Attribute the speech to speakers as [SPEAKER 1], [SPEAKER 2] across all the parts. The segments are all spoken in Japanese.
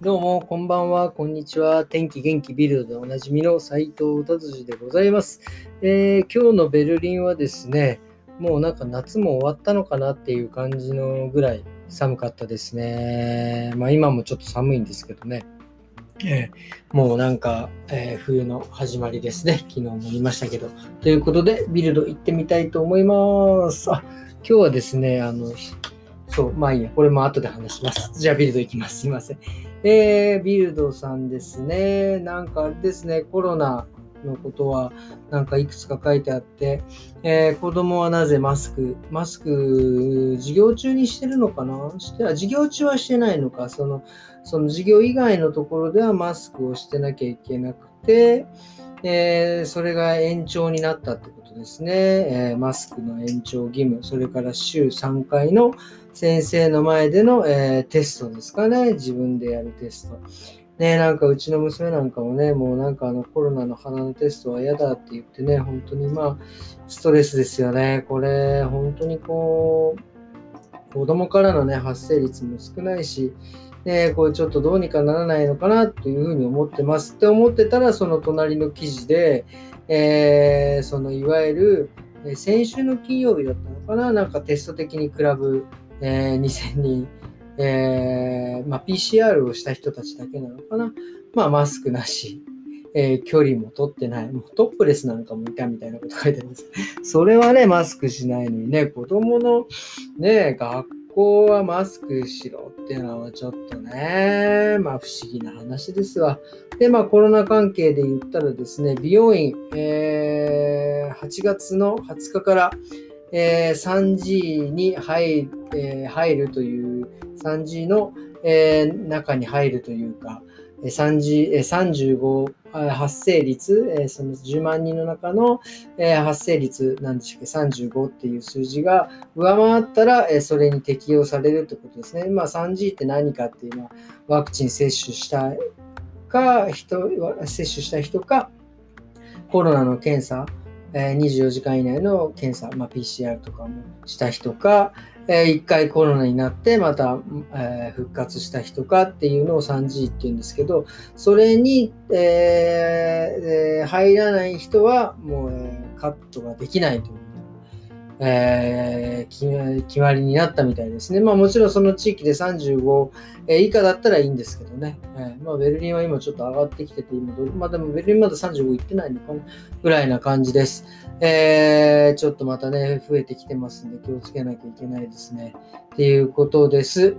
[SPEAKER 1] どうも、こんばんは、こんにちは。天気元気ビルドでおなじみの斉藤達治でございます、えー、今日のベルリンはですね、もうなんか夏も終わったのかなっていう感じのぐらい寒かったですね。まあ今もちょっと寒いんですけどね。えー、もうなんか、えー、冬の始まりですね。昨日も言いましたけど。ということで、ビルド行ってみたいと思います。あ、今日はですね、あの、そう、まあいいや、これも後で話します。じゃあビルド行きます。すいません。えー、ビルドさんですね。なんかあれですね、コロナのことはなんかいくつか書いてあって、えー、子供はなぜマスク、マスク、授業中にしてるのかな？して授業中はしてないのか、その、その授業以外のところではマスクをしてなきゃいけなくて、えー、それが延長になったってとですね、え、マスクの延長義務、それから週3回の先生の前での、え、テストですかね。自分でやるテスト。ねなんかうちの娘なんかもね、もうなんかあのコロナの鼻のテストは嫌だって言ってね、本当にまあ、ストレスですよね。これ、本当にこう、子供からのね、発生率も少ないし、ね、これちょっとどうにかならないのかなというふうに思ってます。って思ってたら、その隣の記事で、えー、そのいわゆる、先週の金曜日だったのかな、なんかテスト的にクラブえー、2000人、えーまあ、PCR をした人たちだけなのかな？まあ、マスクなし、えー、距離も取ってない。もうトップレスなんかもいたみたいなこと書いてあります。それはね、マスクしないのにね、子供のね、学校はマスクしろっていうのはちょっとね、まあ不思議な話ですわ。で、まあコロナ関係で言ったらですね、美容院、えー、8月の20日から、えー、3G に入,、えー、入るという、3G の、えー、中に入るというか、35発生率、その10万人の中の発生率なんでしたっけ、35っていう数字が上回ったら、それに適用されるということですね。まあ、3G って何かっていうのは、ワクチン接種したか、人接種した人か、コロナの検査、24時間以内の検査、まあ、PCR とかもした人か、え1回コロナになってまた、え復活した人かっていうのを 3G っていうんですけど、それに、えー、入らない人はもう、カットができないという。えー、決まりになったみたいですね。まあもちろんその地域で35以下だったらいいんですけどね。えー、まあベルリンは今ちょっと上がってきてて、今どまあでもベルリンまだ35いってないのかなぐらいな感じです。えー、ちょっとまたね、増えてきてますんで気をつけなきゃいけないですね。っていうことです。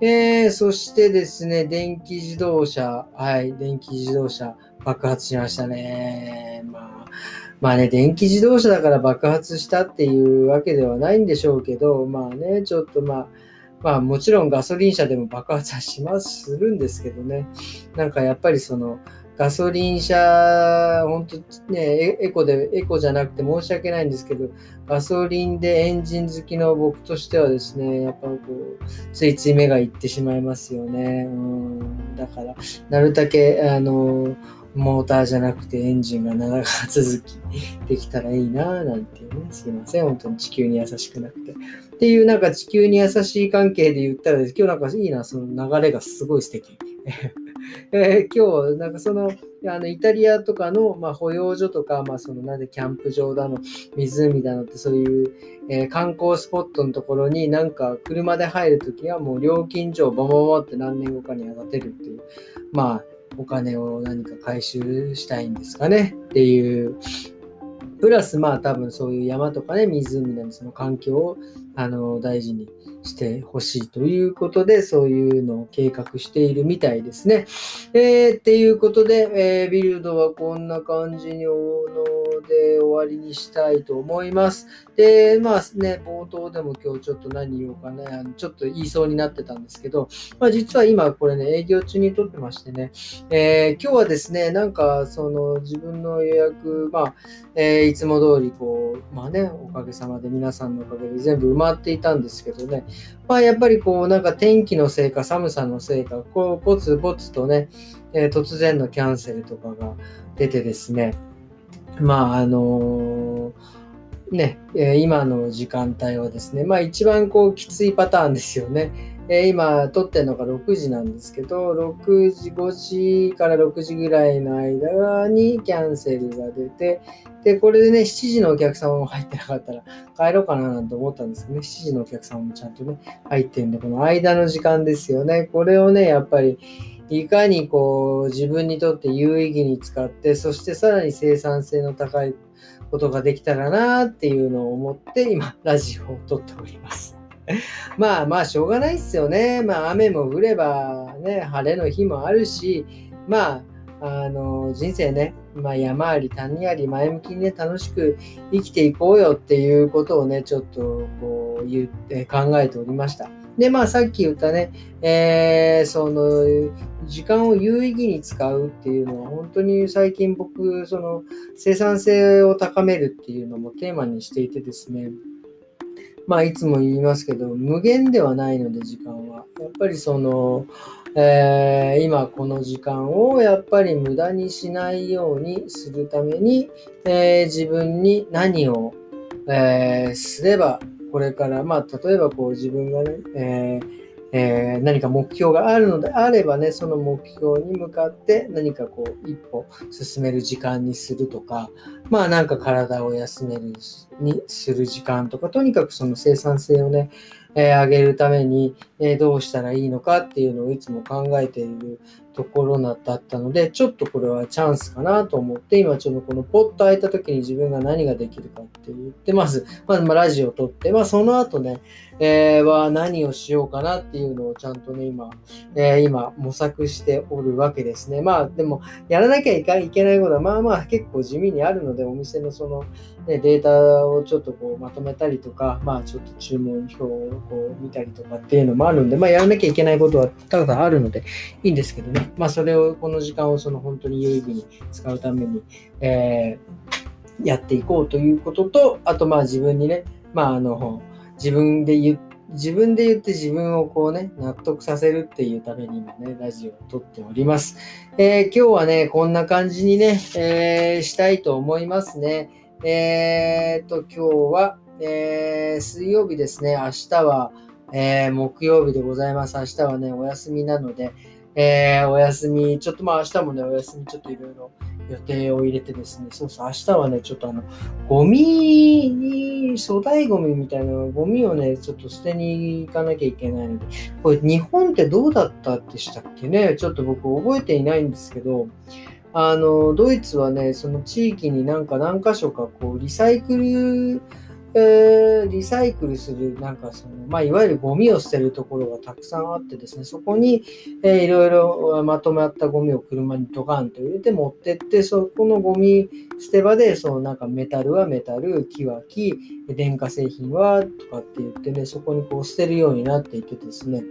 [SPEAKER 1] えー、そしてですね、電気自動車、はい、電気自動車爆発しましたね。まあまあね、電気自動車だから爆発したっていうわけではないんでしょうけど、まあね、ちょっとまあ、まあもちろんガソリン車でも爆発はします、するんですけどね。なんかやっぱりその、ガソリン車、本当ね、エコで、エコじゃなくて申し訳ないんですけど、ガソリンでエンジン好きの僕としてはですね、やっぱこう、ついつい目がいってしまいますよね。うん、だから、なるだけ、あの、モーターじゃなくてエンジンが長続きできたらいいなぁなんていうね、すいません、本当に地球に優しくなくて。っていうなんか地球に優しい関係で言ったら、今日なんかいいな、その流れがすごい素敵。えー、今日、なんかその、あのイタリアとかの、まあ、保養所とか、まあ、そのなんでキャンプ場だの、湖だのって、そういう、えー、観光スポットのところになんか車で入るときはもう料金所をボボボって何年後かに当てるっていう、まあ、お金を何か回収したいんですかね？っていう。プラスまあ多分そういう山とかね、湖でもその環境をあの大事にしてほしいということで、そういうのを計画しているみたいですね。えー、っていうことで、えー、ビルドはこんな感じにので終わりにしたいと思います。で、まあね、冒頭でも今日ちょっと何言おうかね、あのちょっと言いそうになってたんですけど、まあ実は今これね、営業中に撮ってましてね、えー、今日はですね、なんかその自分の予約、まあ、え、いつも通りこう、まあね、おかげさまで皆さんのおかげで全部埋ま回っていたんですけどね、まあやっぱりこうなんか天気のせいか寒さのせいか、こうポツポツとね、えー、突然のキャンセルとかが出てですね、まあ、あのー、ね、え今の時間帯はですね、まあ一番こうきついパターンですよね。えー、今撮ってるのが6時なんですけど、6時、5時から6時ぐらいの間にキャンセルが出て、で、これでね、7時のお客様も入ってなかったら帰ろうかななんて思ったんですけどね、7時のお客様もちゃんとね、入ってんで、この間の時間ですよね。これをね、やっぱり、いかにこう自分にとって有意義に使って、そしてさらに生産性の高いことができたらなっていうのを思って今、ラジオを撮っております。まあまあ、しょうがないっすよね。まあ、雨も降ればね、晴れの日もあるし、まあ、あの、人生ね、まあ、山あり谷あり前向きにね、楽しく生きていこうよっていうことをね、ちょっとこう言って考えておりました。で、まあ、さっき言ったね、えー、その、時間を有意義に使うっていうのは、本当に最近僕、その、生産性を高めるっていうのもテーマにしていてですね、まあ、いつも言いますけど、無限ではないので、時間は。やっぱりその、えー、今この時間をやっぱり無駄にしないようにするために、えー、自分に何を、えー、すれば、これから、まあ、例えばこう自分がね、えーえー、何か目標があるのであればね、その目標に向かって何かこう一歩進める時間にするとか、まあなんか体を休めるにする時間とか、とにかくその生産性をね、えー、上げるために、えー、どうしたらいいのかっていうのをいつも考えているところだったので、ちょっとこれはチャンスかなと思って、今ちょっとこのポッと開いた時に自分が何ができるかって言って、まず、まずまラジオを撮って、まあその後ね、えー、は何をしようかなっていうのをちゃんとね、今、えー、今模索しておるわけですね。まあでも、やらなきゃいけないことはまあまあ結構地味にあるので、お店のその、ね、データをちょっとこうまとめたりとか、まあちょっと注文表をこう見たりとかっていうのもあるんで、まあやらなきゃいけないことはただあるのでいいんですけどね。まあ、それを、この時間をその本当に有意義に使うために、えー、やっていこうということと、あと、まあ自分にね、まああの、自分で言自分で言って自分をこうね、納得させるっていうために今ね、ラジオを撮っております。えー、今日はね、こんな感じにね、えー、したいと思いますね。えー、と、今日は、えー、水曜日ですね。明日は、え、木曜日でございます。明日はね、お休みなので、えー、お休み、ちょっとまあ明日もね、お休みちょっといろいろ予定を入れてですね、そうそう、明日はね、ちょっとあの、ゴミに、粗大ゴミみたいなゴミをね、ちょっと捨てに行かなきゃいけないので、これ日本ってどうだったでしたっけね？ちょっと僕覚えていないんですけど、あの、ドイツはね、その地域になんか何箇所かこう、リサイクル、えー、リサイクルする、なんかその、まあ、いわゆるゴミを捨てるところがたくさんあってですね、そこに、えー、いろいろまとまったゴミを車にドカンと入れて持ってって、そこのゴミ捨て場で、そのなんかメタルはメタル、木は木、電化製品はとかって言ってね、そこにこう捨てるようになっていてですね、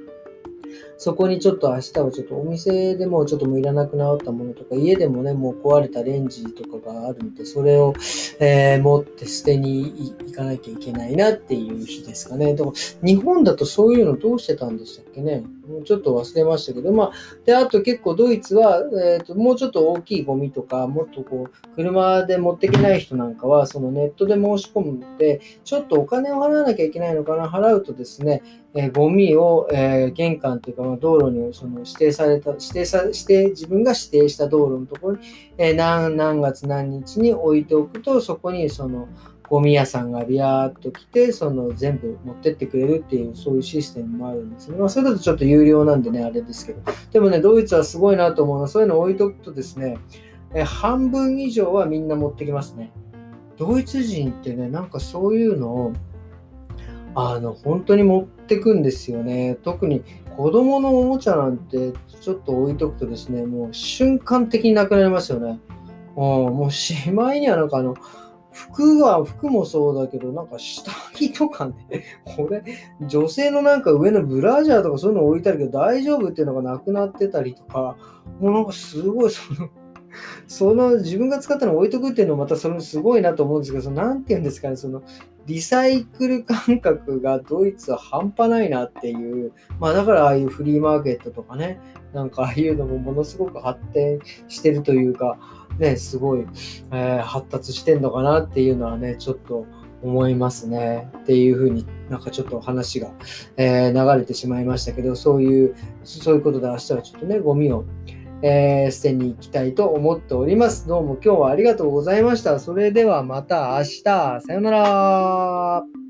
[SPEAKER 1] そこにちょっと明日はちょっとお店でもちょっともういらなくなったものとか、家でもね、もう壊れたレンジとかがあるんで、それを、えー、持って捨てに行かなきゃいけないなっていう日ですかね。でも日本だとそういうのどうしてたんでしたっけね？ちょっと忘れましたけど、まあ、で、あと結構ドイツは、えーと、もうちょっと大きいゴミとか、もっとこう、車で持っていけない人なんかは、そのネットで申し込むので、ちょっとお金を払わなきゃいけないのかな、払うとですね、えー、ゴミを、えー、玄関というか、ま、道路にその指定された、指定さ、指定、自分が指定した道路のところに、えー、何、何月何日に置いておくと、そこにその、ゴミ屋さんがビヤーっと来て、その全部持ってってくれるっていう、そういうシステムもあるんですね。まあ、それだとちょっと有料なんでね、あれですけど。でもね、ドイツはすごいなと思うのは、そういうの置いとくとですね、え半分以上はみんな持ってきますね。ドイツ人ってね、なんかそういうのを、あの、本当に持ってくんですよね。特に子供のおもちゃなんてちょっと置いとくとですね、もう瞬間的になくなりますよね。もうしまいにはなんかあの、服は、服もそうだけど、なんか下着とかね、これ、女性のなんか上のブラジャーとかそういうの置いてあるけど大丈夫っていうのがなくなってたりとか、もうなんかすごいその、その自分が使ったの置いとくっていうのもまたそのすごいなと思うんですけど、そのなんて言うんですかね、そのリサイクル感覚がドイツは半端ないなっていう、まあだからああいうフリーマーケットとかね、なんかああいうのもものすごく発展してるというか、ね、すごい、えー、発達してんのかなっていうのはね、ちょっと思いますね。っていうふうになんかちょっと話が、えー、流れてしまいましたけど、そういう、そういうことで明日はちょっとね、ゴミを、えー、捨てに行きたいと思っております。どうも今日はありがとうございました。それではまた明日。さよなら。